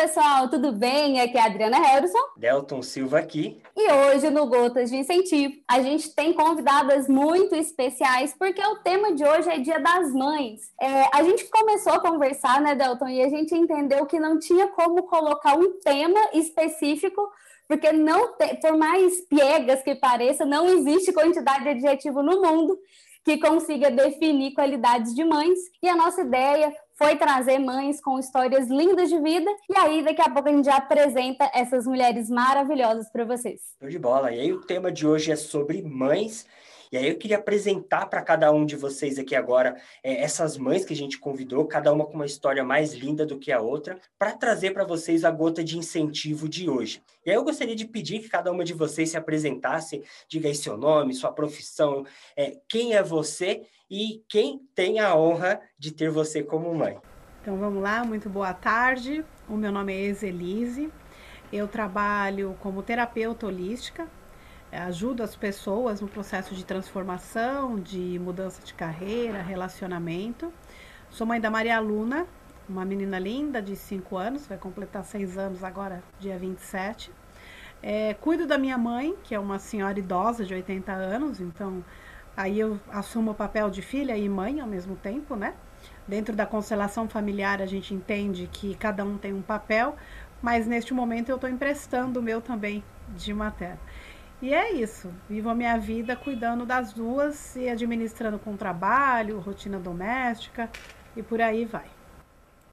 pessoal, tudo bem? Aqui é a Adriana Harrison. Delton Silva aqui. E hoje no Gotas de Incentivo, a gente tem convidadas muito especiais, porque o tema de hoje é Dia das Mães. É, a gente começou a conversar, né, Delton, e a gente entendeu que não tinha como colocar um tema específico porque não tem, por mais piegas que pareça, não existe quantidade de adjetivo no mundo que consiga definir qualidades de mães. E a nossa ideia foi trazer mães com histórias lindas de vida. E aí, daqui a pouco, a gente já apresenta essas mulheres maravilhosas para vocês. Show de bola. E aí, o tema de hoje é sobre mães. E aí eu queria apresentar para cada um de vocês aqui agora é, essas mães que a gente convidou, cada uma com uma história mais linda do que a outra, para trazer para vocês a gota de incentivo de hoje. E aí eu gostaria de pedir que cada uma de vocês se apresentasse, diga aí seu nome, sua profissão, é, quem é você e quem tem a honra de ter você como mãe. Então vamos lá, muito boa tarde. O meu nome é Exelise. Eu trabalho como terapeuta holística, ajudo as pessoas no processo de transformação, de mudança de carreira, relacionamento. Sou mãe da Maria Luna, uma menina linda de 5 anos, vai completar 6 anos agora, dia 27. É, cuido da minha mãe, que é uma senhora idosa de 80 anos, então Aí eu assumo o papel de filha e mãe ao mesmo tempo, né? Dentro da constelação familiar, a gente entende que cada um tem um papel, mas neste momento eu estou emprestando o meu também de materno. E é isso, vivo a minha vida cuidando das duas e administrando com trabalho, rotina doméstica e por aí vai.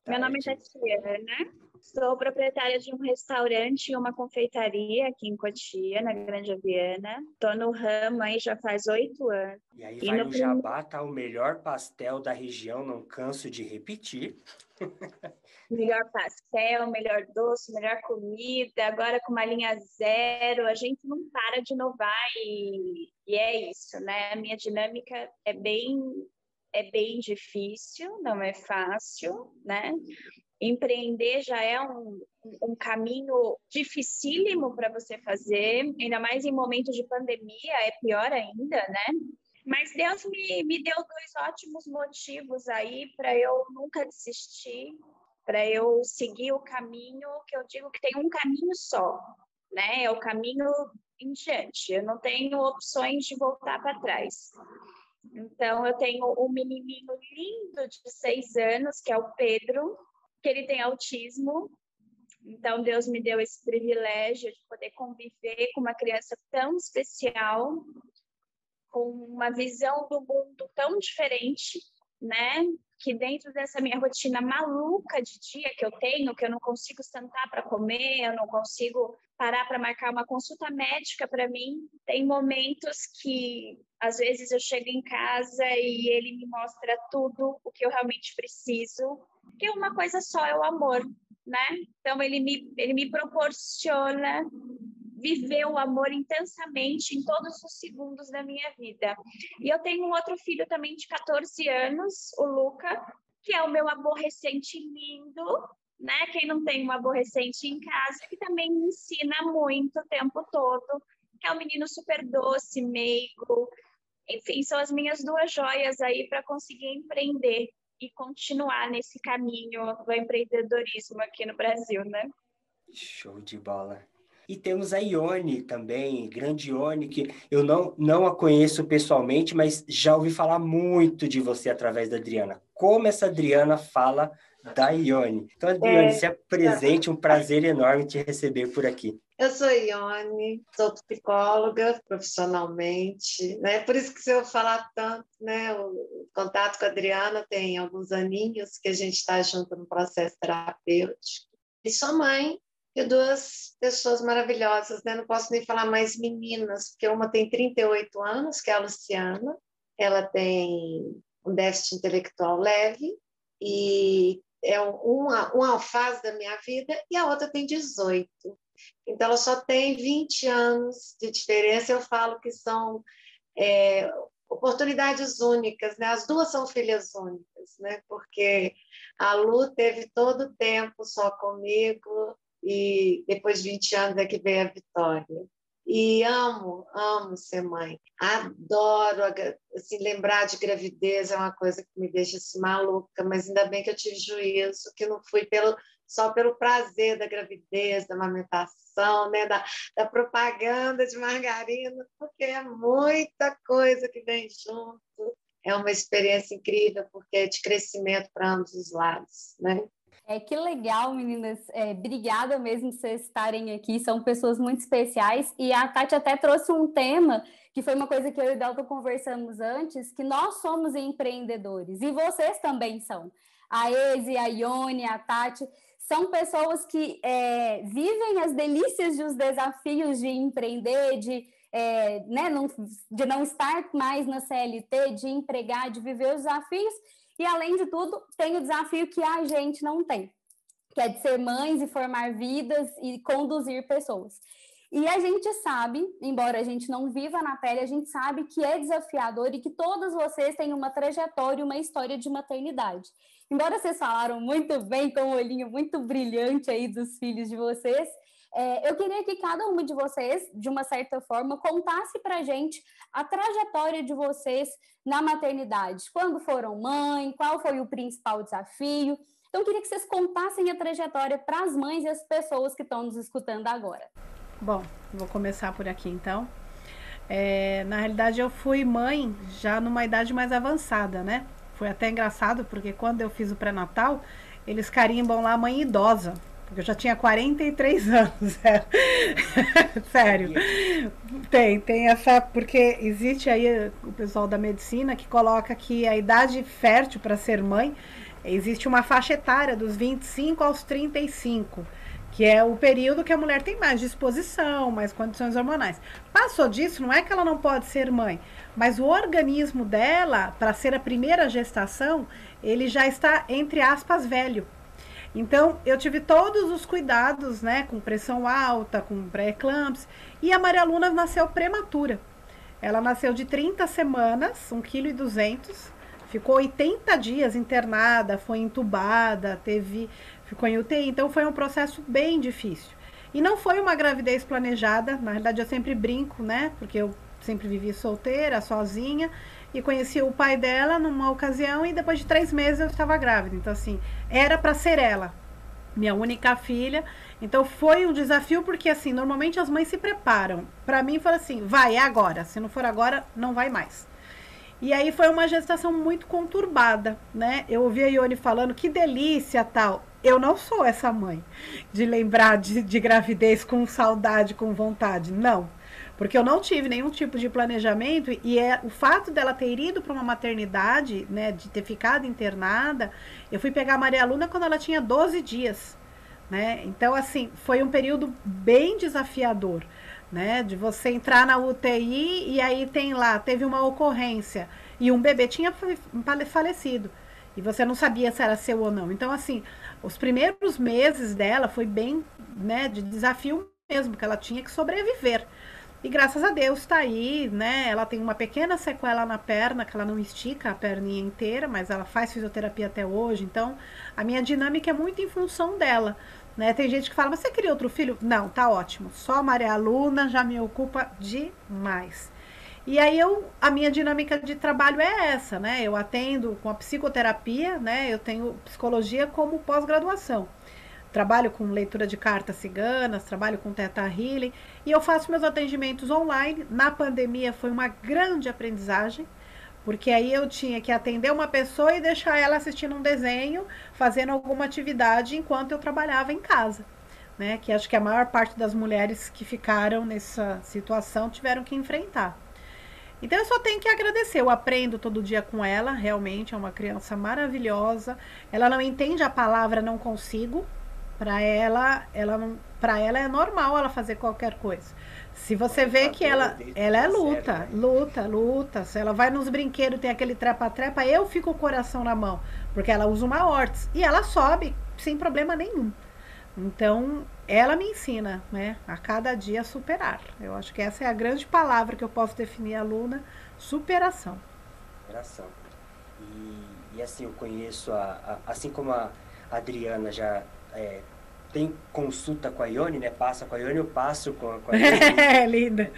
Meu nome é Tatiana, né? Sou proprietária de um restaurante e uma confeitaria aqui em Cotia, na Grande Aviana. Estou no ramo aí já faz oito anos. E aí vai e no, Jabá, tá o melhor pastel da região, não canso de repetir. melhor pastel, melhor doce, melhor comida, agora com uma linha zero, a gente não para de inovar e, e é isso, né? A minha dinâmica é bem é bem difícil, não é fácil, né? Empreender já é um, um caminho dificílimo para você fazer, ainda mais em momentos de pandemia, é pior ainda, né? Mas Deus me, me deu dois ótimos motivos aí para eu nunca desistir, para eu seguir o caminho que eu digo que tem um caminho só, né? É o caminho em diante. Eu não tenho opções de voltar para trás. Então, eu tenho um menininho lindo de seis anos, que é o Pedro, que ele tem autismo. Então, Deus me deu esse privilégio de poder conviver com uma criança tão especial, com uma visão do mundo tão diferente, né? Que dentro dessa minha rotina maluca de dia que eu tenho, que eu não consigo sentar para comer, eu não consigo parar para marcar uma consulta médica para mim, tem momentos que às vezes eu chego em casa e ele me mostra tudo o que eu realmente preciso que uma coisa só é o amor, né? Então ele me, ele me proporciona viver o amor intensamente em todos os segundos da minha vida. E eu tenho um outro filho também de 14 anos, o Luca, que é o meu aborrecente lindo, né? Quem não tem um aborrecente em casa, que também me ensina muito o tempo todo, que é um menino super doce, meigo. Enfim, são as minhas duas joias aí para conseguir empreender e continuar nesse caminho do empreendedorismo aqui no Brasil, né? Show de bola. E temos a Ione também, grande Ione, que eu não, não a conheço pessoalmente, mas já ouvi falar muito de você através da Adriana. Como essa Adriana fala da Ione. Então, Adriane, é, se apresente, um prazer enorme te receber por aqui. Eu sou Ione, sou psicóloga profissionalmente, né? Por isso que se eu falar tanto, né? O contato com a Adriana tem alguns aninhos que a gente está junto no processo terapêutico. E sou mãe de duas pessoas maravilhosas, né? Não posso nem falar mais meninas, porque uma tem 38 anos, que é a Luciana, ela tem um déficit intelectual leve e é uma, uma fase da minha vida e a outra tem 18. Então, ela só tem 20 anos de diferença. Eu falo que são é, oportunidades únicas, né? As duas são filhas únicas, né? Porque a Lu teve todo o tempo só comigo e depois de 20 anos é que veio a Vitória. E amo, amo ser mãe. Adoro, assim, lembrar de gravidez é uma coisa que me deixa assim, maluca, mas ainda bem que eu tive juízo, que não fui pelo, só pelo prazer da gravidez, da amamentação, né? da, da propaganda de margarina, porque é muita coisa que vem junto. É uma experiência incrível, porque é de crescimento para ambos os lados. Né? É, que legal, meninas. É, obrigada mesmo vocês estarem aqui. São pessoas muito especiais. E a Tati até trouxe um tema que foi uma coisa que eu e o Delta conversamos antes, que nós somos empreendedores. E vocês também são. A Eze, a Ione, a Tati, são pessoas que é, vivem as delícias e os desafios de empreender, de, é, né, não, de não estar mais na CLT, de empregar, de viver os desafios e, além de tudo, tem o desafio que a gente não tem, que é de ser mães e formar vidas e conduzir pessoas. E a gente sabe, embora a gente não viva na pele, a gente sabe que é desafiador e que todas vocês têm uma trajetória, uma história de maternidade. Embora vocês falaram muito bem, com o olhinho muito brilhante aí dos filhos de vocês, é, eu queria que cada uma de vocês, de uma certa forma, contasse para a gente a trajetória de vocês na maternidade. Quando foram mãe, qual foi o principal desafio? Então, eu queria que vocês contassem a trajetória para as mães e as pessoas que estão nos escutando agora. Bom, vou começar por aqui então. É, na realidade, eu fui mãe já numa idade mais avançada, né? Foi até engraçado, porque quando eu fiz o pré-natal, eles carimbam lá mãe idosa. Porque eu já tinha 43 anos. É. Sério. Tem, tem essa. Porque existe aí o pessoal da medicina que coloca que a idade fértil para ser mãe existe uma faixa etária dos 25 aos 35 que é o período que a mulher tem mais disposição, mais condições hormonais. Passou disso, não é que ela não pode ser mãe, mas o organismo dela, para ser a primeira gestação, ele já está, entre aspas, velho. Então, eu tive todos os cuidados, né, com pressão alta, com pré-eclâmpsia, e a Maria Luna nasceu prematura. Ela nasceu de 30 semanas, 1,2 kg, ficou 80 dias internada, foi entubada, teve, ficou em UTI, então foi um processo bem difícil. E não foi uma gravidez planejada, na realidade eu sempre brinco, né, porque eu sempre vivi solteira, sozinha, e conheci o pai dela numa ocasião e depois de três meses eu estava grávida. Então, assim, era para ser ela, minha única filha. Então, foi um desafio porque, assim, normalmente as mães se preparam. Para mim, foi assim: vai, é agora. Se não for agora, não vai mais. E aí foi uma gestação muito conturbada, né? Eu ouvi a Ione falando que delícia tal. Eu não sou essa mãe de lembrar de, de gravidez com saudade, com vontade. Não. Porque eu não tive nenhum tipo de planejamento e é o fato dela ter ido para uma maternidade, né, de ter ficado internada, eu fui pegar a Maria Luna quando ela tinha 12 dias, né? Então assim, foi um período bem desafiador, né, de você entrar na UTI e aí tem lá, teve uma ocorrência e um bebê tinha falecido e você não sabia se era seu ou não. Então assim, os primeiros meses dela foi bem, né, de desafio mesmo, que ela tinha que sobreviver. E graças a Deus está aí, né? Ela tem uma pequena sequela na perna, que ela não estica a perninha inteira, mas ela faz fisioterapia até hoje. Então, a minha dinâmica é muito em função dela. Né? Tem gente que fala, mas você queria outro filho? Não, tá ótimo. Só Maria Luna já me ocupa demais. E aí eu, a minha dinâmica de trabalho é essa, né? Eu atendo com a psicoterapia, né? Eu tenho psicologia como pós-graduação. Trabalho com leitura de cartas ciganas, trabalho com teta healing e eu faço meus atendimentos online. Na pandemia foi uma grande aprendizagem, porque aí eu tinha que atender uma pessoa e deixar ela assistindo um desenho, fazendo alguma atividade enquanto eu trabalhava em casa. Né, que acho que a maior parte das mulheres que ficaram nessa situação tiveram que enfrentar. Então eu só tenho que agradecer. Eu aprendo todo dia com ela, realmente é uma criança maravilhosa. Ela não entende a palavra não consigo, para ela, ela não, para ela é normal ela fazer qualquer coisa. Se você vê que ela, ela é luta, né? luta, luta. Se ela vai nos brinquedos, tem aquele trepa-trepa, eu fico com o coração na mão, porque ela usa uma órtese e ela sobe sem problema nenhum. Então, ela me ensina, né, a cada dia superar. Eu acho que essa é a grande palavra que eu posso definir a aluna, superação. Superação. E, e assim, eu conheço, a, a, assim como a Adriana já é, tem consulta com a Ione, né? Passa com a Ione, eu passo com a, com a Ione. É, linda.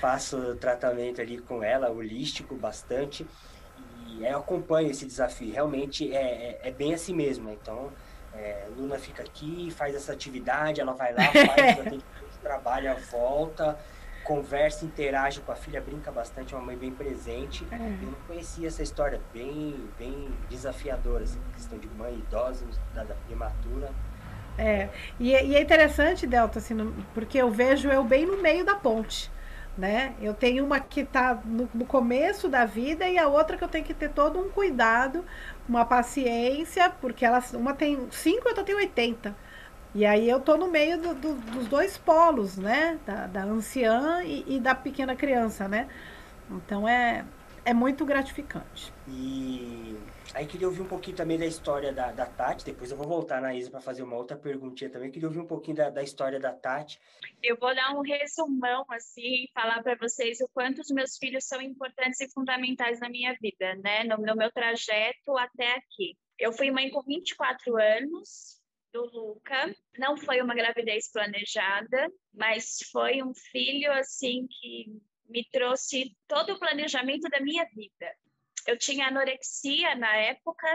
Faço tratamento ali com ela, holístico, bastante. E eu acompanho esse desafio. Realmente é, é, é bem assim mesmo. Né? Então, é, Luna fica aqui, faz essa atividade, ela vai lá, faz, trabalha, volta, conversa, interage com a filha, brinca bastante, é uma mãe bem presente. É. Eu não conhecia essa história, bem, bem desafiadora, assim, questão de mãe idosa, da, da prematura. É, e, é, e, é interessante, Delta, assim, porque eu vejo eu bem no meio da ponte, né? Eu tenho uma que está no, no, começo da vida e a outra que eu tenho que ter todo um cuidado, uma paciência, porque elas, uma tem cinco e outra tem 80. E aí eu tô no meio do, do, dos dois polos, né? Da, da anciã e, e, da pequena criança, né? Então é, é muito gratificante. E Aí queria ouvir um pouquinho também da história da, da Tati, depois eu vou voltar na Isa para fazer uma outra perguntinha também. Queria ouvir um pouquinho da, da história da Tati. Eu vou dar um resumão, assim, falar para vocês o quanto os meus filhos são importantes e fundamentais na minha vida, né? No, no meu trajeto até aqui. Eu fui mãe com 24 anos, do Luca. Não foi uma gravidez planejada, mas foi um filho assim que me trouxe todo o planejamento da minha vida eu tinha anorexia na época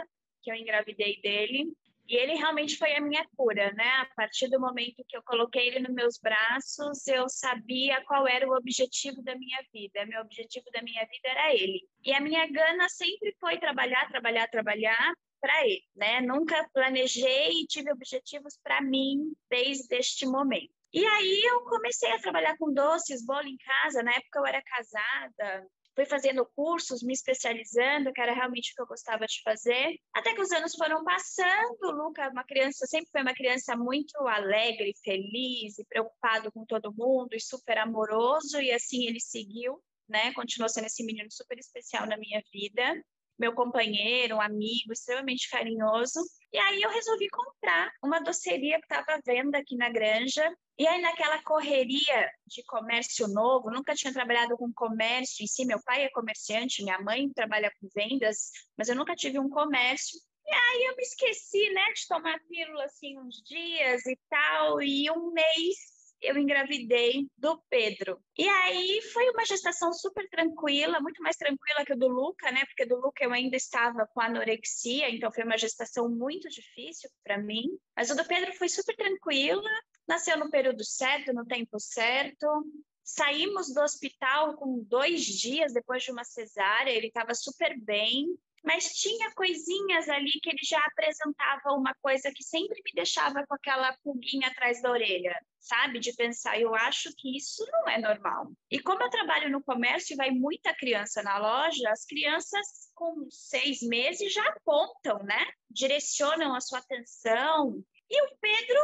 que eu engravidei dele, e ele realmente foi a minha cura, né? A partir do momento que eu coloquei ele nos meus braços, eu sabia qual era o objetivo da minha vida. Meu objetivo da minha vida era ele. E a minha gana sempre foi trabalhar, trabalhar, trabalhar para ele, né? Nunca planejei e tive objetivos para mim desde este momento. E aí eu comecei a trabalhar com doces, bolo em casa. Na época eu era casada, fui fazendo cursos, me especializando, que era realmente o que eu gostava de fazer. Até que os anos foram passando, o Luca, uma criança, sempre foi uma criança muito alegre, feliz e preocupado com todo mundo e super amoroso, e assim ele seguiu, né? Continuou sendo esse menino super especial na minha vida. Meu companheiro, um amigo, extremamente carinhoso. E aí eu resolvi comprar uma doceria que estava à venda aqui na granja e aí, naquela correria de comércio novo, nunca tinha trabalhado com comércio em si. Meu pai é comerciante, minha mãe trabalha com vendas, mas eu nunca tive um comércio. E aí eu me esqueci, né, de tomar pílula assim uns dias e tal. E um mês eu engravidei do Pedro. E aí foi uma gestação super tranquila, muito mais tranquila que o do Luca, né? Porque do Luca eu ainda estava com anorexia, então foi uma gestação muito difícil para mim. Mas o do Pedro foi super tranquila nasceu no período certo, no tempo certo. Saímos do hospital com dois dias depois de uma cesárea, ele estava super bem, mas tinha coisinhas ali que ele já apresentava uma coisa que sempre me deixava com aquela pulguinha atrás da orelha, sabe? De pensar, eu acho que isso não é normal. E como eu trabalho no comércio e vai muita criança na loja, as crianças com seis meses já apontam, né? Direcionam a sua atenção, e o Pedro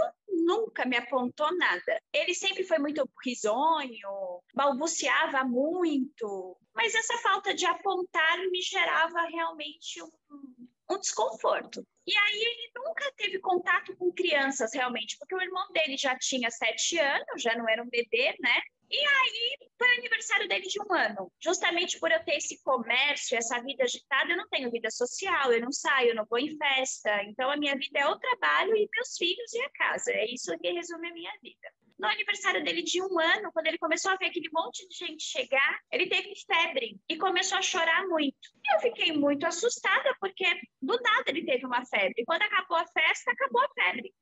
nunca me apontou nada. Ele sempre foi muito risonho, balbuciava muito, mas essa falta de apontar me gerava realmente um, um desconforto. E aí ele nunca teve contato com crianças realmente, porque o irmão dele já tinha sete anos, já não era um bebê, né? E aí foi o aniversário dele de um ano. Justamente por eu ter esse comércio, essa vida agitada, eu não tenho vida social, eu não saio, eu não vou em festa. Então a minha vida é o trabalho e meus filhos e a casa. É isso que resume a minha vida. No aniversário dele de um ano, quando ele começou a ver aquele monte de gente chegar, ele teve febre e começou a chorar muito. Eu fiquei muito assustada, porque do nada ele teve uma febre. Quando acabou a festa, acabou a febre.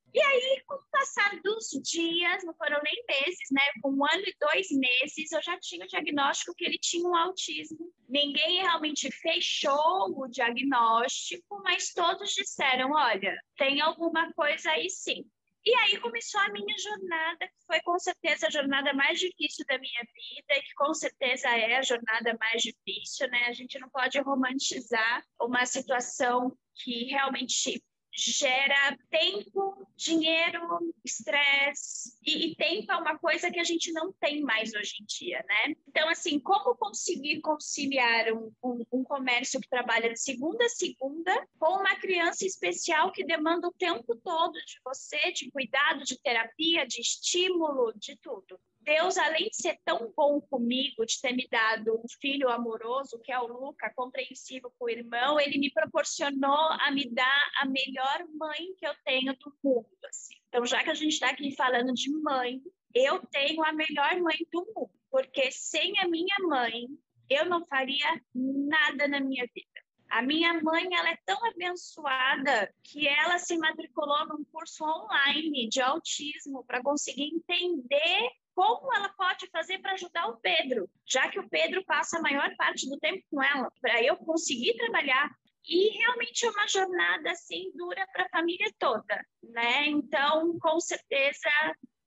Dos dias, não foram nem meses, né? Com um ano e dois meses, eu já tinha o diagnóstico que ele tinha um autismo. Ninguém realmente fechou o diagnóstico, mas todos disseram: olha, tem alguma coisa aí sim. E aí começou a minha jornada, que foi com certeza a jornada mais difícil da minha vida, e que com certeza é a jornada mais difícil, né? A gente não pode romantizar uma situação que realmente gera tempo, dinheiro, estresse. E, tempo é uma coisa que a gente não tem mais hoje em dia, né? Então, assim, como conseguir conciliar um, um, um comércio que trabalha de segunda a segunda com uma criança especial que demanda o tempo todo de você, de cuidado, de terapia, de estímulo, de tudo. Deus, além de ser tão bom comigo, de ter me dado um filho amoroso, que é o Luca, compreensivo com o irmão, ele me proporcionou a me dar a melhor mãe que eu tenho do mundo. Assim. Então, já que a gente está aqui falando de mãe, eu tenho a melhor mãe do mundo, porque sem a minha mãe, eu não faria nada na minha vida. A minha mãe, ela é tão abençoada que ela se matriculou num curso online de autismo para conseguir entender como ela pode fazer para ajudar o Pedro, já que o Pedro passa a maior parte do tempo com ela, para eu conseguir trabalhar. E realmente é uma jornada assim dura para a família toda, né? Então, com certeza,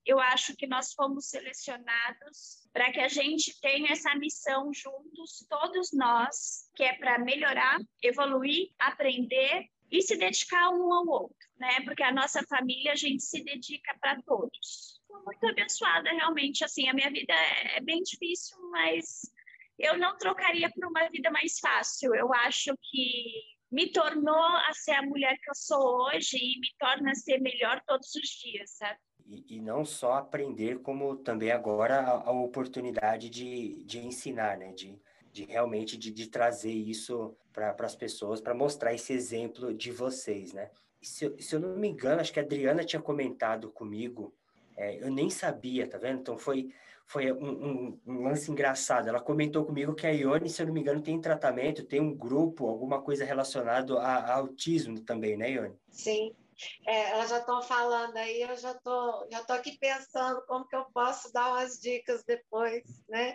eu acho que nós fomos selecionados para que a gente tenha essa missão juntos, todos nós, que é para melhorar, evoluir, aprender e se dedicar um ao outro, né? Porque a nossa família a gente se dedica para todos. Muito abençoada, realmente. Assim, a minha vida é, é bem difícil, mas eu não trocaria por uma vida mais fácil. Eu acho que me tornou a ser a mulher que eu sou hoje e me torna a ser melhor todos os dias, sabe? E, e não só aprender, como também agora a, a oportunidade de, de ensinar, né? De, de realmente de, de trazer isso para as pessoas, para mostrar esse exemplo de vocês, né? Se, se, eu não me engano, acho que a Adriana tinha comentado comigo, é, eu nem sabia, tá vendo? Então foi, foi um, um, um, lance engraçado. Ela comentou comigo que a Ione, se eu não me engano, tem tratamento, tem um grupo, alguma coisa relacionada a, a autismo também, né, Ione? Sim, é, elas já estão falando aí, eu já tô, já tô aqui pensando como que eu posso dar umas dicas depois, né?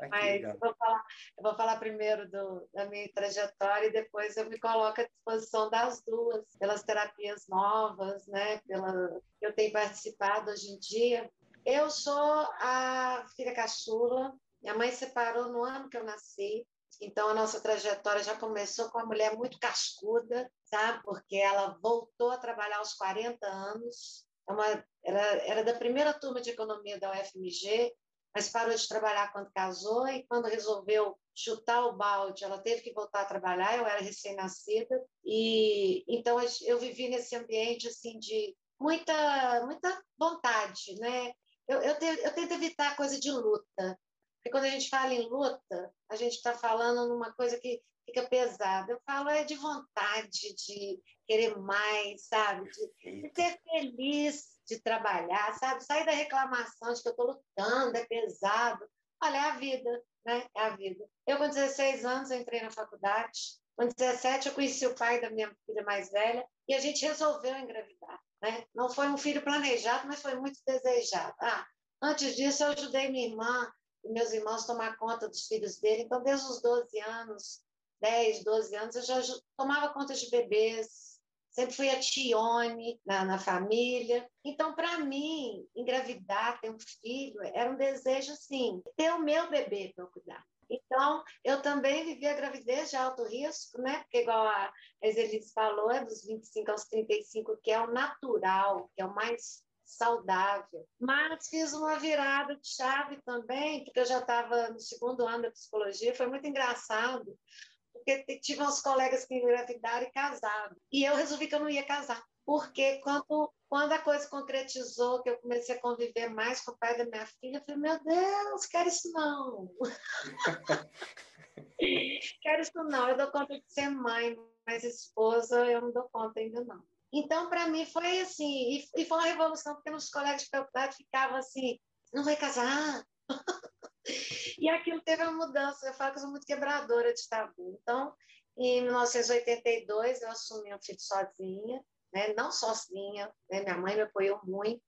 Ai, Mas eu vou, falar, eu vou falar primeiro do, da minha trajetória e depois eu me coloco à disposição das duas, pelas terapias novas, né? Pela, eu tenho participado hoje em dia. Eu sou a filha caçula, minha mãe separou no ano que eu nasci, então, a nossa trajetória já começou com uma mulher muito cascuda, sabe? Porque ela voltou a trabalhar aos 40 anos, é uma, era, era da primeira turma de economia da UFMG, mas parou de trabalhar quando casou e quando resolveu chutar o balde, ela teve que voltar a trabalhar, eu era recém-nascida, e então eu vivi nesse ambiente assim de muita muita vontade, né? Eu, eu, te, eu tento evitar coisa de luta, porque quando a gente fala em luta, a gente está falando numa coisa que fica pesada. Eu falo é de vontade, de querer mais, sabe? De, de ser feliz de trabalhar, sabe? Sair da reclamação de que eu estou lutando, é pesado. Olha, é a vida, né? É a vida. Eu, com 16 anos, entrei na faculdade. Com 17, eu conheci o pai da minha filha mais velha e a gente resolveu engravidar. Né? Não foi um filho planejado, mas foi muito desejado. Ah, antes disso, eu ajudei minha irmã meus irmãos tomar conta dos filhos dele. Então, desde os 12 anos, 10, 12 anos, eu já tomava conta de bebês, sempre fui a tione na, na família. Então, para mim, engravidar, ter um filho, era um desejo, assim, ter o meu bebê para eu cuidar. Então, eu também vivi a gravidez de alto risco, né? Porque, igual a Eselise falou, é dos 25 aos 35, que é o natural, que é o mais saudável. Mas fiz uma virada de chave também, porque eu já estava no segundo ano da psicologia, foi muito engraçado, porque tive uns colegas que engravidaram e casaram. E eu resolvi que eu não ia casar, porque quando, quando a coisa concretizou, que eu comecei a conviver mais com o pai da minha filha, eu falei, meu Deus, quero isso não. quero isso não, eu dou conta de ser mãe, mas esposa eu não dou conta ainda não. Então, para mim, foi assim, e, foi uma revolução, porque nos colégios de faculdade ficavam assim, não vai casar? e aquilo teve uma mudança, eu falo que eu sou muito quebradora de tabu. Então, em 1982, eu assumi um filho sozinha, né? não sozinha, né? minha mãe me apoiou muito.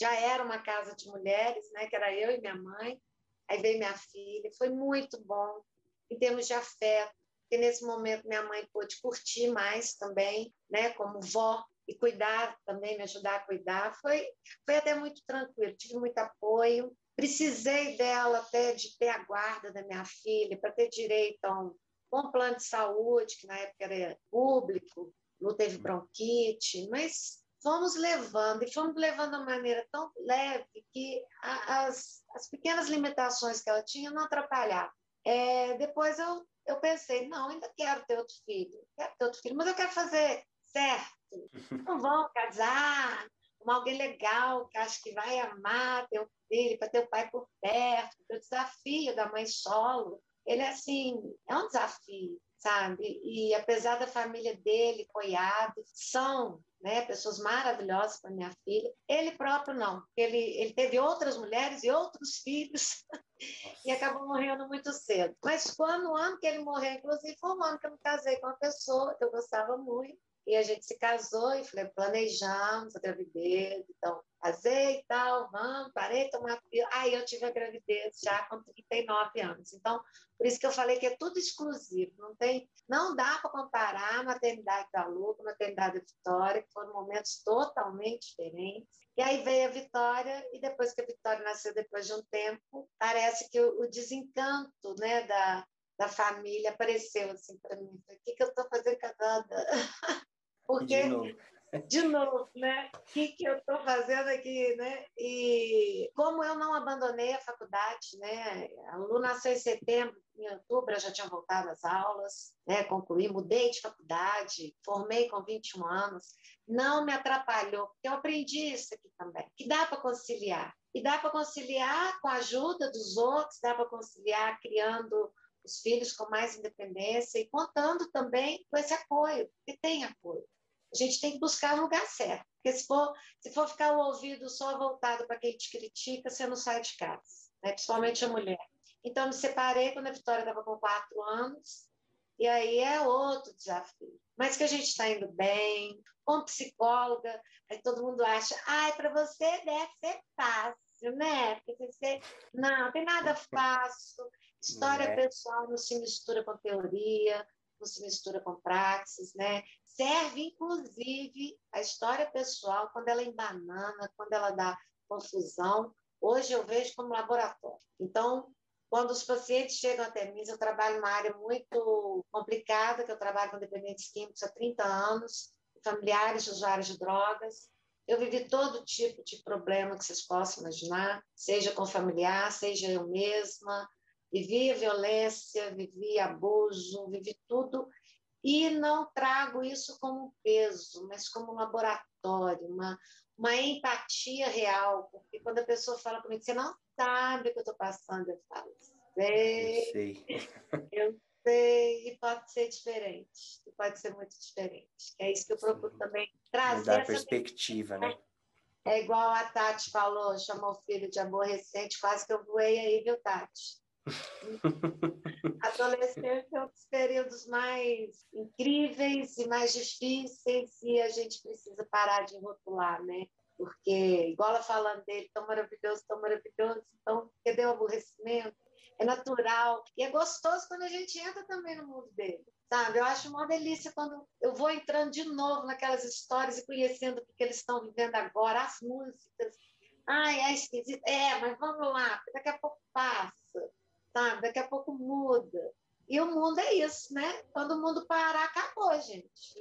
Já era uma casa de mulheres, né? que era eu e minha mãe. Aí veio minha filha, foi muito bom em termos de afeto, porque nesse momento minha mãe pôde curtir mais também, né, como vó, e cuidar também, me ajudar a cuidar. Foi, foi até muito tranquilo, tive muito apoio. Precisei dela até de ter a guarda da minha filha, para ter direito a um bom plano de saúde, que na época era público, não teve bronquite, mas fomos levando, e fomos levando de uma maneira tão leve que as, as pequenas limitações que ela tinha não atrapalhavam. É, depois eu eu pensei, não, ainda quero ter outro filho, quero ter outro filho, mas eu quero fazer certo. Não vão casar com alguém legal que acha que vai amar teu filho, para ter o pai por perto, o desafio da mãe solo, ele é assim, é um desafio, sabe? E apesar da família dele, coiado, são né, pessoas maravilhosas para minha filha. Ele próprio não, ele, ele teve outras mulheres e outros filhos e acabou morrendo muito cedo. Mas quando o ano que ele morreu, inclusive, foi um ano que eu me casei com uma pessoa que eu gostava muito. E a gente se casou e falei, planejamos a gravidez, então casei e tal, vamos, parei de tomar pílula. Aí eu tive a gravidez já com 39 anos. Então, por isso que eu falei que é tudo exclusivo, não tem, não dá para comparar a maternidade da Lu com a maternidade da Vitória, que foram momentos totalmente diferentes. E aí veio a Vitória, e depois que a Vitória nasceu, depois de um tempo, parece que o, o desencanto né, da, da família apareceu assim para mim. O que, que eu estou fazendo casada? Porque de novo, né? O que, que eu estou fazendo aqui, né? E como eu não abandonei a faculdade, né? A Lu nasceu em setembro, em outubro eu já tinha voltado às aulas, né? Concluí, mudei de faculdade, formei com 21 anos, não me atrapalhou, porque eu aprendi isso aqui também, que dá para conciliar. E dá para conciliar com a ajuda dos outros, dá para conciliar criando os filhos com mais independência e contando também com esse apoio, que tem apoio. A gente tem que buscar o lugar certo. Porque se for, se for ficar o ouvido só voltado para quem te critica, você não sai de casa, né? principalmente a mulher. Então, me separei quando a Vitória estava com quatro anos, e aí é outro desafio. Mas que a gente está indo bem, com psicóloga, aí todo mundo acha, ai, para você deve ser fácil, né? Porque você... Não, tem nada fácil. História é. pessoal não se mistura com teoria, não se mistura com praxis, né? Serve, inclusive, a história pessoal, quando ela embanana, quando ela dá confusão, hoje eu vejo como laboratório. Então, quando os pacientes chegam até mim, eu trabalho numa área muito complicada, que eu trabalho com dependentes químicos há 30 anos, familiares de usuários de drogas. Eu vivi todo tipo de problema que vocês possam imaginar, seja com familiar, seja eu mesma. Vivi violência, vivi abuso, vivi tudo e não trago isso como peso, mas como um laboratório, uma, uma empatia real, porque quando a pessoa fala comigo, você não sabe o que eu estou passando, eu falo, sei, eu sei, eu sei, e pode ser diferente, pode ser muito diferente, é isso que eu procuro Sim. também trazer. Dar perspectiva, né? É igual a Tati falou, chamou o filho de aborrecente, quase que eu voei aí, viu, Tati? Adolescência é um dos períodos mais incríveis e mais difíceis e a gente precisa parar de rotular, né? Porque, igual ela falando dele, tão maravilhoso, tão maravilhoso, então, cadê o aborrecimento? É natural e é gostoso quando a gente entra também no mundo dele, sabe? Eu acho uma delícia quando eu vou entrando de novo naquelas histórias e conhecendo o que eles estão vivendo agora, as músicas. Ai, é esquisito. É, mas vamos lá, daqui a pouco passa sabe? Daqui a pouco muda. E o mundo é isso, né? Quando o mundo parar, acabou, gente.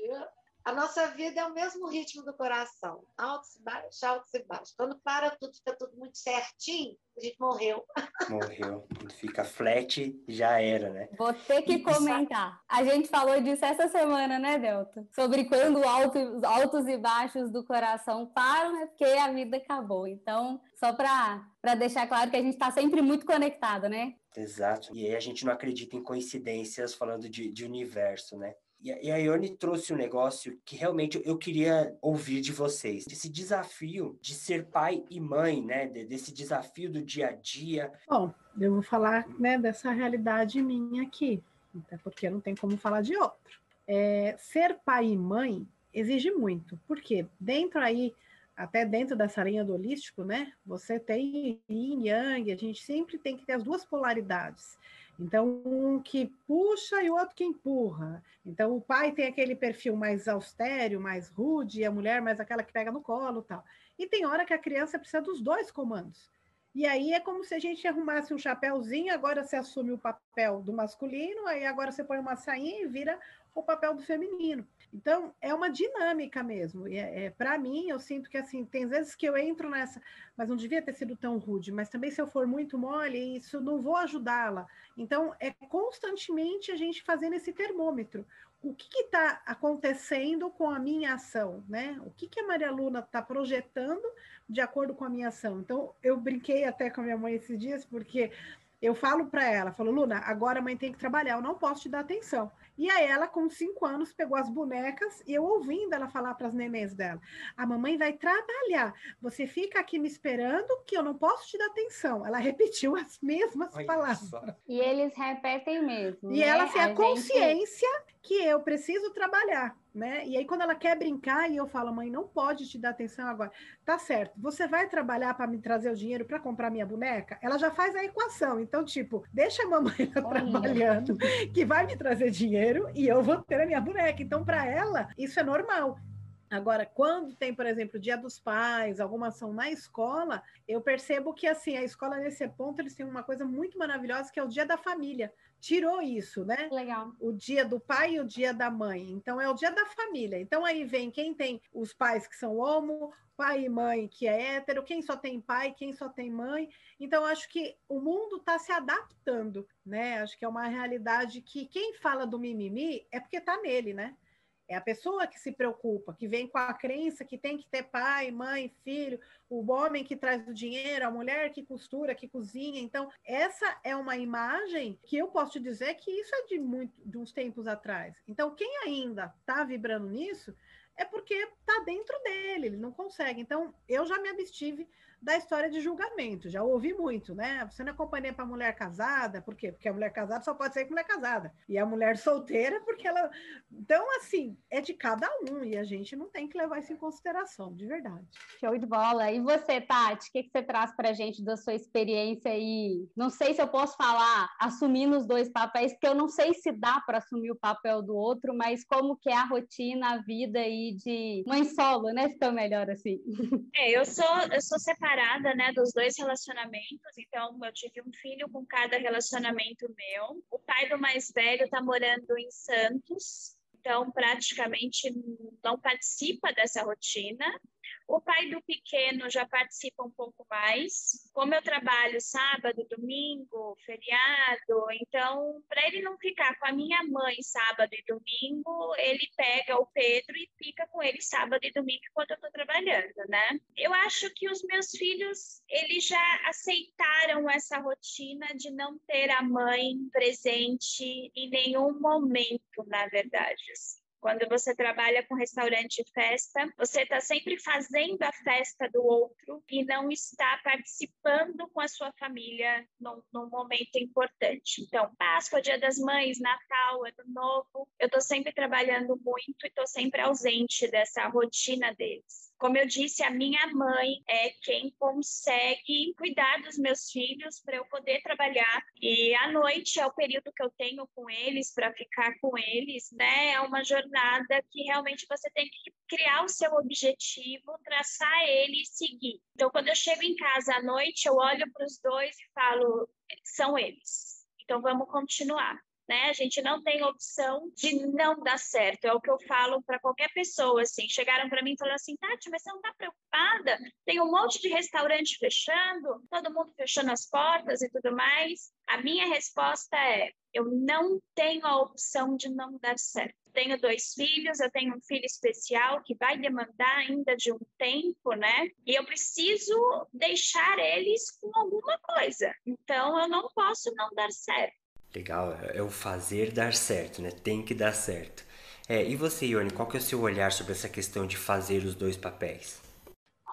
A nossa vida é o mesmo ritmo do coração, altos e baixos, altos e baixos. Quando para tudo, fica tudo muito certinho, a gente morreu. Morreu. Fica flat, já era, né? Vou ter que comentar. A gente falou disso essa semana, né, Delta? Sobre quando altos, altos e baixos do coração param, é porque a vida acabou. Então, só para deixar claro que a gente está sempre muito conectado, né? Exato. E aí a gente não acredita em coincidências falando de, de universo, né? E a Ione trouxe um negócio que realmente eu queria ouvir de vocês. Esse desafio de ser pai e mãe, né? Desse desafio do dia a dia. Bom, eu vou falar né, dessa realidade minha aqui, até porque não tem como falar de outro. É, ser pai e mãe exige muito, porque dentro aí até dentro dessa linha do holístico, né? Você tem yin yang, a gente sempre tem que ter as duas polaridades. Então, um que puxa e o outro que empurra. Então, o pai tem aquele perfil mais austero, mais rude, e a mulher mais aquela que pega no colo tal. E tem hora que a criança precisa dos dois comandos. E aí é como se a gente arrumasse um chapéuzinho, agora você assume o papel do masculino, aí agora você põe uma sainha e vira o papel do feminino. Então, é uma dinâmica mesmo. E é, é para mim, eu sinto que assim, tem vezes que eu entro nessa, mas não devia ter sido tão rude, mas também se eu for muito mole, isso não vou ajudá-la. Então, é constantemente a gente fazendo esse termômetro. O que está acontecendo com a minha ação, né? O que, que a Maria Luna está projetando de acordo com a minha ação? Então, eu brinquei até com a minha mãe esses dias, porque eu falo para ela, falo, Luna, agora a mãe tem que trabalhar, eu não posso te dar atenção. E aí ela, com cinco anos, pegou as bonecas e eu ouvindo ela falar para as nenês dela: a mamãe vai trabalhar, você fica aqui me esperando que eu não posso te dar atenção. Ela repetiu as mesmas Olha palavras. Só. E eles repetem mesmo. E né? ela tem a, a consciência gente... que eu preciso trabalhar né? E aí, quando ela quer brincar, e eu falo, mãe, não pode te dar atenção agora. Tá certo, você vai trabalhar para me trazer o dinheiro para comprar minha boneca? Ela já faz a equação. Então, tipo, deixa a mamãe trabalhando, que vai me trazer dinheiro e eu vou ter a minha boneca. Então, para ela, isso é normal. Agora, quando tem, por exemplo, o Dia dos Pais, alguma ação na escola, eu percebo que assim, a escola nesse ponto eles têm uma coisa muito maravilhosa que é o Dia da Família tirou isso, né? Legal. O dia do pai e o dia da mãe. Então é o dia da família. Então aí vem quem tem os pais que são homo, pai e mãe que é hétero, quem só tem pai, quem só tem mãe. Então acho que o mundo está se adaptando, né? Acho que é uma realidade que quem fala do mimimi é porque está nele, né? É a pessoa que se preocupa, que vem com a crença que tem que ter pai, mãe, filho, o homem que traz o dinheiro, a mulher que costura, que cozinha. Então, essa é uma imagem que eu posso te dizer que isso é de, muito, de uns tempos atrás. Então, quem ainda está vibrando nisso é porque está dentro dele, ele não consegue. Então, eu já me abstive da história de julgamento. Já ouvi muito, né? Você não é companhia para mulher casada, por quê? Porque a mulher casada só pode ser com mulher casada. E a mulher solteira, porque ela. Então, assim, é de cada um, e a gente não tem que levar isso em consideração, de verdade. Show de bola. E você, Tati, o que, que você traz para a gente da sua experiência aí? Não sei se eu posso falar assumindo os dois papéis, porque eu não sei se dá para assumir o papel do outro, mas como que é a rotina, a vida aí de mãe solo, né? Ficou melhor assim. É, eu sou, eu sou separada separada, né, dos dois relacionamentos. Então, eu tive um filho com cada relacionamento meu. O pai do mais velho está morando em Santos, então praticamente não participa dessa rotina. O pai do pequeno já participa um pouco mais. Como eu trabalho sábado, domingo, feriado, então, para ele não ficar com a minha mãe sábado e domingo, ele pega o Pedro e fica com ele sábado e domingo enquanto eu estou trabalhando, né? Eu acho que os meus filhos, eles já aceitaram essa rotina de não ter a mãe presente em nenhum momento, na verdade. Quando você trabalha com restaurante e festa, você está sempre fazendo a festa do outro e não está participando com a sua família num, num momento importante. Então, Páscoa, Dia das Mães, Natal, Ano Novo, eu estou sempre trabalhando muito e estou sempre ausente dessa rotina deles. Como eu disse, a minha mãe é quem consegue cuidar dos meus filhos para eu poder trabalhar. E à noite é o período que eu tenho com eles para ficar com eles, né? É uma jornada que realmente você tem que criar o seu objetivo, traçar ele e seguir. Então, quando eu chego em casa à noite, eu olho para os dois e falo: são eles. Então, vamos continuar né? A gente não tem opção de não dar certo. É o que eu falo para qualquer pessoa, assim. Chegaram para mim e falaram assim, Tati, mas você não está preocupada? Tem um monte de restaurante fechando, todo mundo fechando as portas e tudo mais. A minha resposta é, eu não tenho a opção de não dar certo. Tenho dois filhos, eu tenho um filho especial que vai demandar ainda de um tempo, né? E eu preciso deixar eles com alguma coisa. Então, eu não posso não dar certo. Legal, é o fazer dar certo, né? Tem que dar certo. É, e você, Ione, qual que é o seu olhar sobre essa questão de fazer os dois papéis?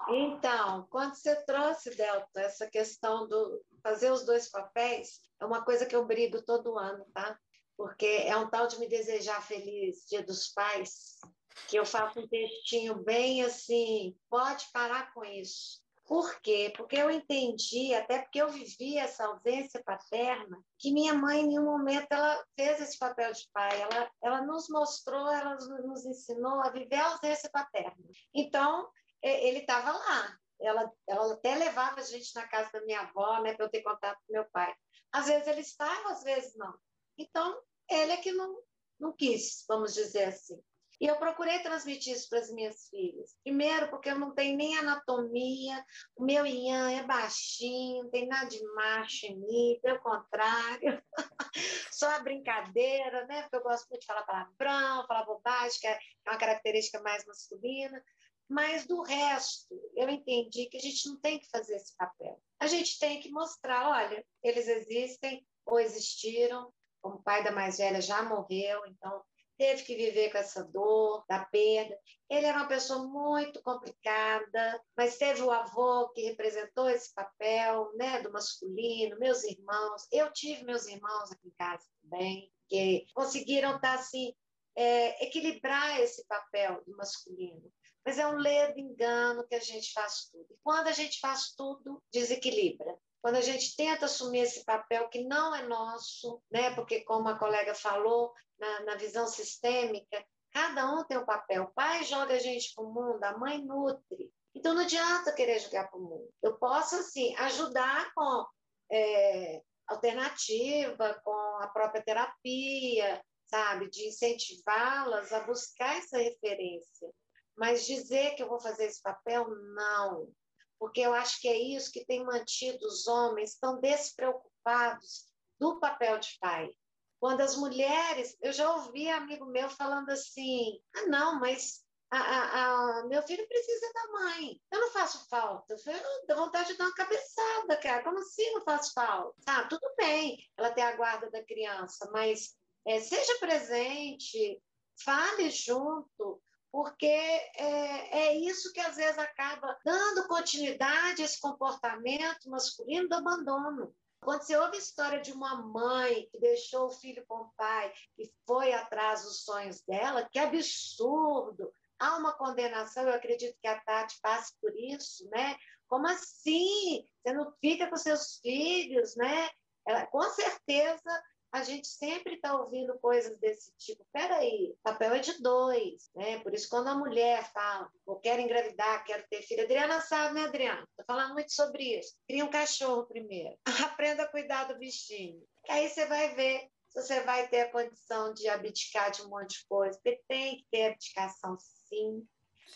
Então, quando você trouxe, Delta, essa questão do fazer os dois papéis, é uma coisa que eu brigo todo ano, tá? Porque é um tal de me desejar feliz Dia dos Pais, que eu faço um textinho bem assim, pode parar com isso. Por quê? Porque eu entendi, até porque eu vivi essa ausência paterna, que minha mãe, em nenhum momento, ela fez esse papel de pai. Ela, ela nos mostrou, ela nos ensinou a viver a ausência paterna. Então, ele estava lá. Ela, ela até levava a gente na casa da minha avó, né, para eu ter contato com meu pai. Às vezes ele estava, às vezes não. Então, ele é que não, não quis, vamos dizer assim. E eu procurei transmitir isso para as minhas filhas. Primeiro, porque eu não tenho nem anatomia, o meu Ian é baixinho, não tem nada de macho em mim, pelo contrário, só a brincadeira, né? Porque eu gosto muito de falar palavrão, falar bobagem, que é uma característica mais masculina. Mas do resto, eu entendi que a gente não tem que fazer esse papel. A gente tem que mostrar, olha, eles existem ou existiram, como pai da mais velha, já morreu, então teve que viver com essa dor da perda. Ele era uma pessoa muito complicada, mas teve o avô que representou esse papel, né, do masculino, meus irmãos. Eu tive meus irmãos aqui em casa também, que conseguiram estar assim é, equilibrar esse papel do masculino. Mas é um ledo engano que a gente faz tudo. E quando a gente faz tudo, desequilibra. Quando a gente tenta assumir esse papel que não é nosso, né? porque, como a colega falou, na, na visão sistêmica, cada um tem um papel. O pai joga a gente para o mundo, a mãe nutre. Então não adianta querer jogar para o mundo. Eu posso, assim, ajudar com é, alternativa, com a própria terapia, sabe? De incentivá-las a buscar essa referência. Mas dizer que eu vou fazer esse papel, não porque eu acho que é isso que tem mantido os homens tão despreocupados do papel de pai. Quando as mulheres, eu já ouvi amigo meu falando assim: ah, não, mas a, a, a, meu filho precisa da mãe. Eu não faço falta. Eu tenho vontade de dar uma cabeçada, cara. Como assim não faço falta? Ah, tudo bem, ela tem a guarda da criança, mas é, seja presente, fale junto, porque é, é, isso que às vezes acaba dando continuidade a esse comportamento masculino do abandono. Quando você ouve a história de uma mãe que deixou o filho com o pai e foi atrás dos sonhos dela, que absurdo! Há uma condenação, eu acredito que a Tati passe por isso, né? Como assim? Você não fica com seus filhos, né? Ela, com certeza a gente sempre está ouvindo coisas desse tipo. Peraí, papel é de dois, né? Por isso, quando a mulher fala, eu quero engravidar, quero ter filho, Adriana sabe, né, Adriana? Estou falando muito sobre isso. Cria um cachorro primeiro. Aprenda a cuidar do bichinho. Aí você vai ver se você vai ter a condição de abdicar de um monte de coisa, porque tem que ter abdicação, sim.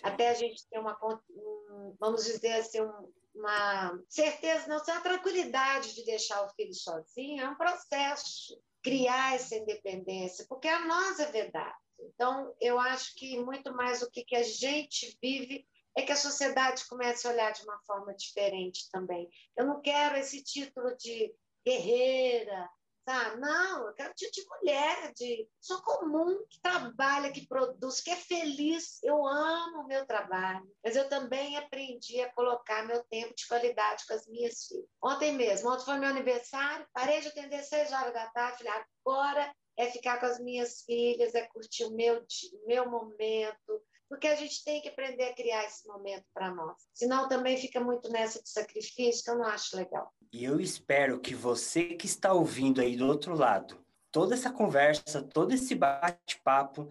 Até a gente ter uma, vamos dizer assim, um, uma certeza, não, uma tranquilidade de deixar o filho sozinho, é um processo criar essa independência, porque a nós é verdade. Então, eu acho que muito mais o que, que a gente vive é que a sociedade comece a olhar de uma forma diferente também. Eu não quero esse título de guerreira, Sabe? Não, eu quero de mulher, de sou comum, que trabalha, que produz, que é feliz. Eu amo o meu trabalho, mas eu também aprendi a colocar meu tempo de qualidade com as minhas filhas. Ontem mesmo, ontem foi meu aniversário, parei de atender seis horas da tarde, falei, agora é ficar com as minhas filhas, é curtir o meu, meu momento, porque a gente tem que aprender a criar esse momento para nós. Senão também fica muito nessa de sacrifício, que eu não acho legal. E eu espero que você que está ouvindo aí do outro lado, toda essa conversa, todo esse bate-papo,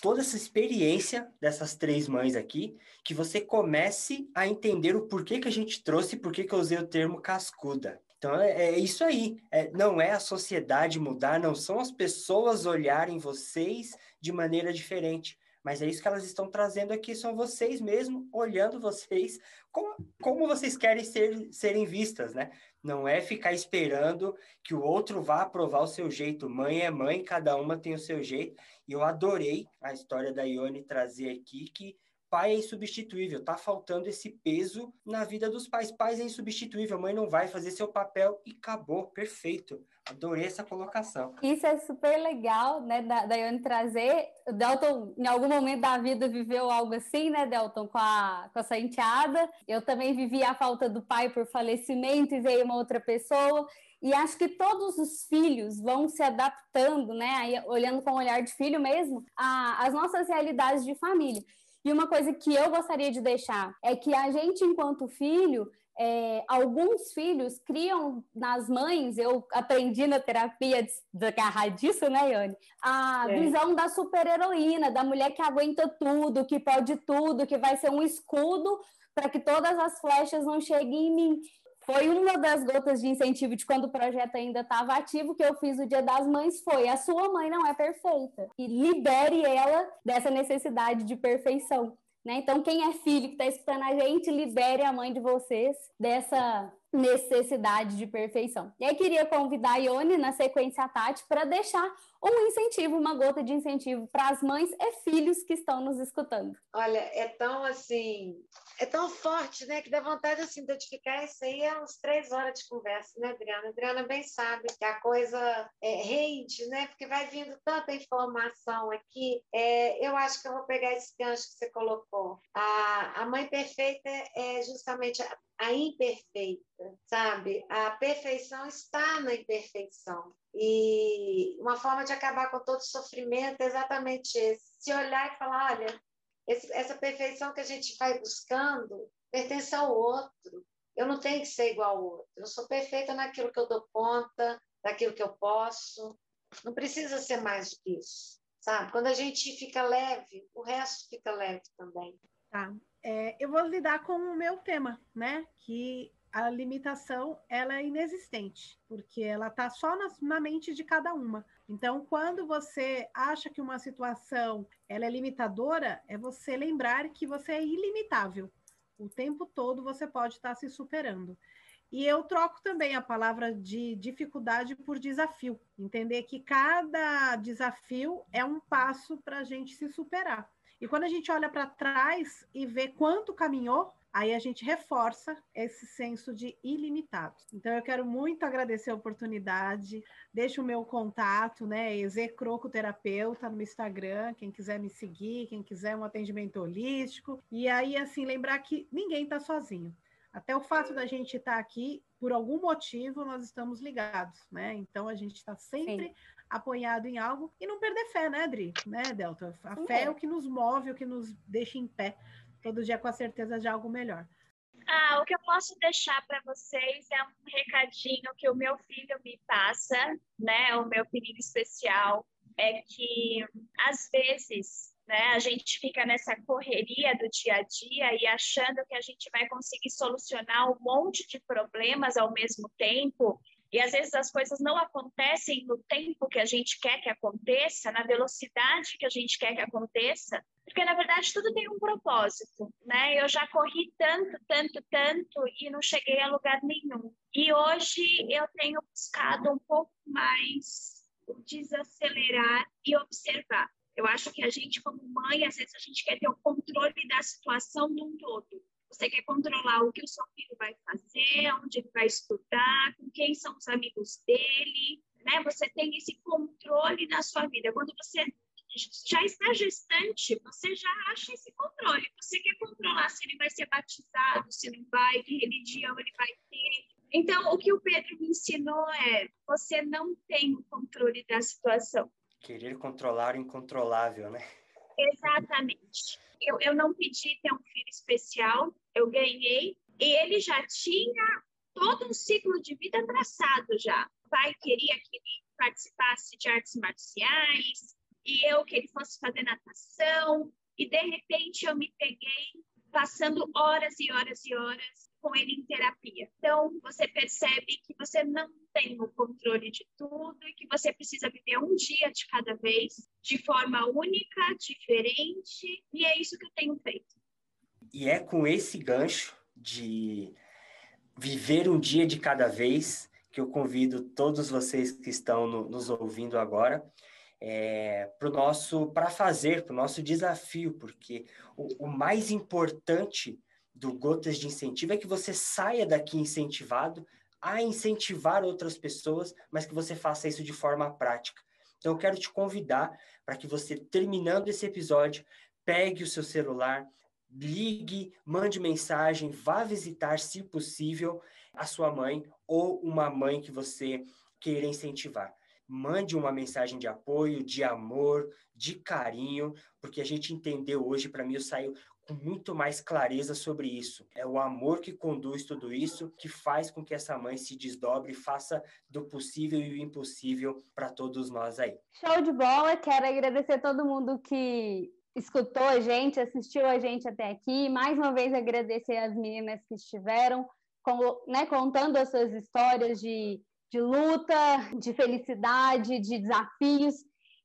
toda essa experiência dessas três mães aqui, que você comece a entender o porquê que a gente trouxe, porquê que eu usei o termo cascuda. Então é, é isso aí. É, não é a sociedade mudar, não são as pessoas olharem vocês de maneira diferente. Mas é isso que elas estão trazendo aqui, são vocês mesmo olhando vocês como, como vocês querem ser, serem vistas, né? Não é ficar esperando que o outro vá aprovar o seu jeito. Mãe é mãe, cada uma tem o seu jeito. E eu adorei a história da Ione trazer aqui que pai é insubstituível, tá faltando esse peso na vida dos pais. Pais é insubstituível, mãe não vai fazer seu papel e acabou, perfeito. Adorei essa colocação. Isso é super legal, né, da, da Ione trazer. O Delton, em algum momento da vida, viveu algo assim, né, Delton, com a, com a sua enteada. Eu também vivi a falta do pai por falecimento e veio uma outra pessoa. E acho que todos os filhos vão se adaptando, né, aí, olhando com o olhar de filho mesmo, às nossas realidades de família. E uma coisa que eu gostaria de deixar é que a gente, enquanto filho, é, alguns filhos criam nas mães, eu aprendi na terapia agarrar disso, né, Yane? A é. visão da super-heroína, da mulher que aguenta tudo, que pode tudo, que vai ser um escudo para que todas as flechas não cheguem em mim foi uma das gotas de incentivo de quando o projeto ainda estava ativo que eu fiz o Dia das Mães foi a sua mãe não é perfeita e libere ela dessa necessidade de perfeição. Né? Então, quem é filho que está escutando a gente, libere a mãe de vocês dessa necessidade de perfeição. E aí queria convidar a Ione, na sequência a Tati, para deixar um incentivo, uma gota de incentivo para as mães e filhos que estão nos escutando. Olha, é tão assim, é tão forte, né, que dá vontade assim, de identificar isso aí é uns três horas de conversa, né, Adriana? Adriana bem sabe que a coisa é, rende, né, porque vai vindo tanta informação aqui. É, eu acho que eu vou pegar esse gancho que você colocou. A, a mãe perfeita é justamente a, a imperfeita, sabe? A perfeição está na imperfeição. E uma forma de acabar com todo sofrimento é exatamente esse: se olhar e falar, olha, esse, essa perfeição que a gente vai buscando pertence ao outro. Eu não tenho que ser igual ao outro. Eu sou perfeita naquilo que eu dou conta, naquilo que eu posso. Não precisa ser mais do que isso, sabe? Quando a gente fica leve, o resto fica leve também. Tá. É, eu vou lidar com o meu tema, né? Que a limitação ela é inexistente, porque ela está só na, mente de cada uma. Então, quando você acha que uma situação ela é limitadora, é você lembrar que você é ilimitável. O tempo todo você pode estar tá se superando. E eu troco também a palavra de dificuldade por desafio. Entender que cada desafio é um passo para a gente se superar. E quando a gente olha para trás e vê quanto caminhou, aí a gente reforça esse senso de ilimitado. Então eu quero muito agradecer a oportunidade. Deixo o meu contato, né, Terapeuta no Instagram, quem quiser me seguir, quem quiser um atendimento holístico. E aí assim lembrar que ninguém está sozinho. Até o fato da gente estar tá aqui, por algum motivo, nós estamos ligados, né? Então a gente está sempre Sim. apoiado em algo e não perder fé, né, Adri? Né, Delta? A Sim, fé é. é o que nos move, o que nos deixa em pé todo dia com a certeza de algo melhor. Ah, o que eu posso deixar para vocês é um recadinho que o meu filho me passa, né? O meu pedido especial é que às vezes, né, a gente fica nessa correria do dia a dia e achando que a gente vai conseguir solucionar um monte de problemas ao mesmo tempo e às vezes as coisas não acontecem no tempo que a gente quer que aconteça, na velocidade que a gente quer que aconteça, porque na verdade tudo tem um propósito, né? Eu já corri tanto, tanto, tanto e não cheguei a lugar nenhum. E hoje eu tenho buscado um pouco mais desacelerar e observar. Eu acho que a gente, como mãe, às vezes a gente quer ter o controle da situação num todo. Você quer controlar o que o seu filho vai fazer, onde ele vai estudar, com quem são os amigos dele, né? Você tem esse controle na sua vida. Quando você já está gestante, você já acha esse controle. Você quer controlar se ele vai ser batizado, se não vai, que religião ele vai ter. Então, o que o Pedro me ensinou é: você não tem o controle da situação. Querer controlar o incontrolável, né? Exatamente. Eu, eu não pedi ter um filho especial, eu ganhei, e ele já tinha todo um ciclo de vida traçado já. O pai queria que ele participasse de artes marciais, e eu que ele fosse fazer natação, e de repente eu me peguei passando horas e horas e horas com ele em terapia. Então, você percebe que você não tem o controle de tudo e que você precisa viver um dia de cada vez, de forma única, diferente, e é isso que eu tenho feito. E é com esse gancho de viver um dia de cada vez que eu convido todos vocês que estão no, nos ouvindo agora é, para nosso para fazer para o nosso desafio porque o, o mais importante do Gotas de Incentivo é que você saia daqui incentivado a incentivar outras pessoas, mas que você faça isso de forma prática. Então, eu quero te convidar para que você, terminando esse episódio, pegue o seu celular, ligue, mande mensagem, vá visitar, se possível, a sua mãe ou uma mãe que você queira incentivar mande uma mensagem de apoio, de amor, de carinho, porque a gente entendeu hoje, para mim, eu saio com muito mais clareza sobre isso. É o amor que conduz tudo isso, que faz com que essa mãe se desdobre e faça do possível e o impossível para todos nós aí. Show de bola! Quero agradecer a todo mundo que escutou a gente, assistiu a gente até aqui. Mais uma vez agradecer as meninas que estiveram com, né, contando as suas histórias de, de luta, de felicidade, de desafios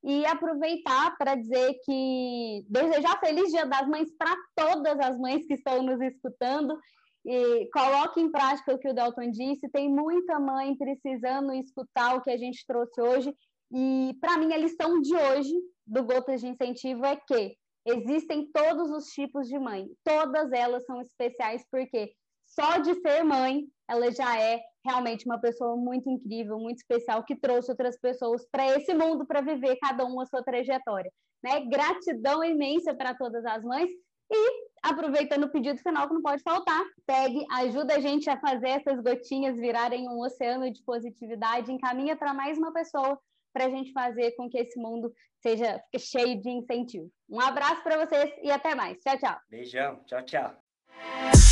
e aproveitar para dizer que desejar feliz Dia das Mães para todas as mães que estão nos escutando e coloque em prática o que o Dalton disse. Tem muita mãe precisando escutar o que a gente trouxe hoje. E, para mim, a lição de hoje do Gotas de Incentivo é que existem todos os tipos de mãe. Todas elas são especiais porque só de ser mãe, ela já é realmente uma pessoa muito incrível, muito especial, que trouxe outras pessoas para esse mundo para viver cada uma a sua trajetória. Né? Gratidão imensa para todas as mães e aproveitando o pedido final que não pode faltar, pegue, ajuda a gente a fazer essas gotinhas virarem um oceano de positividade, encaminha para mais uma pessoa para a gente fazer com que esse mundo seja cheio de incentivo. Um abraço para vocês e até mais. Tchau, tchau. Beijão. Tchau, tchau.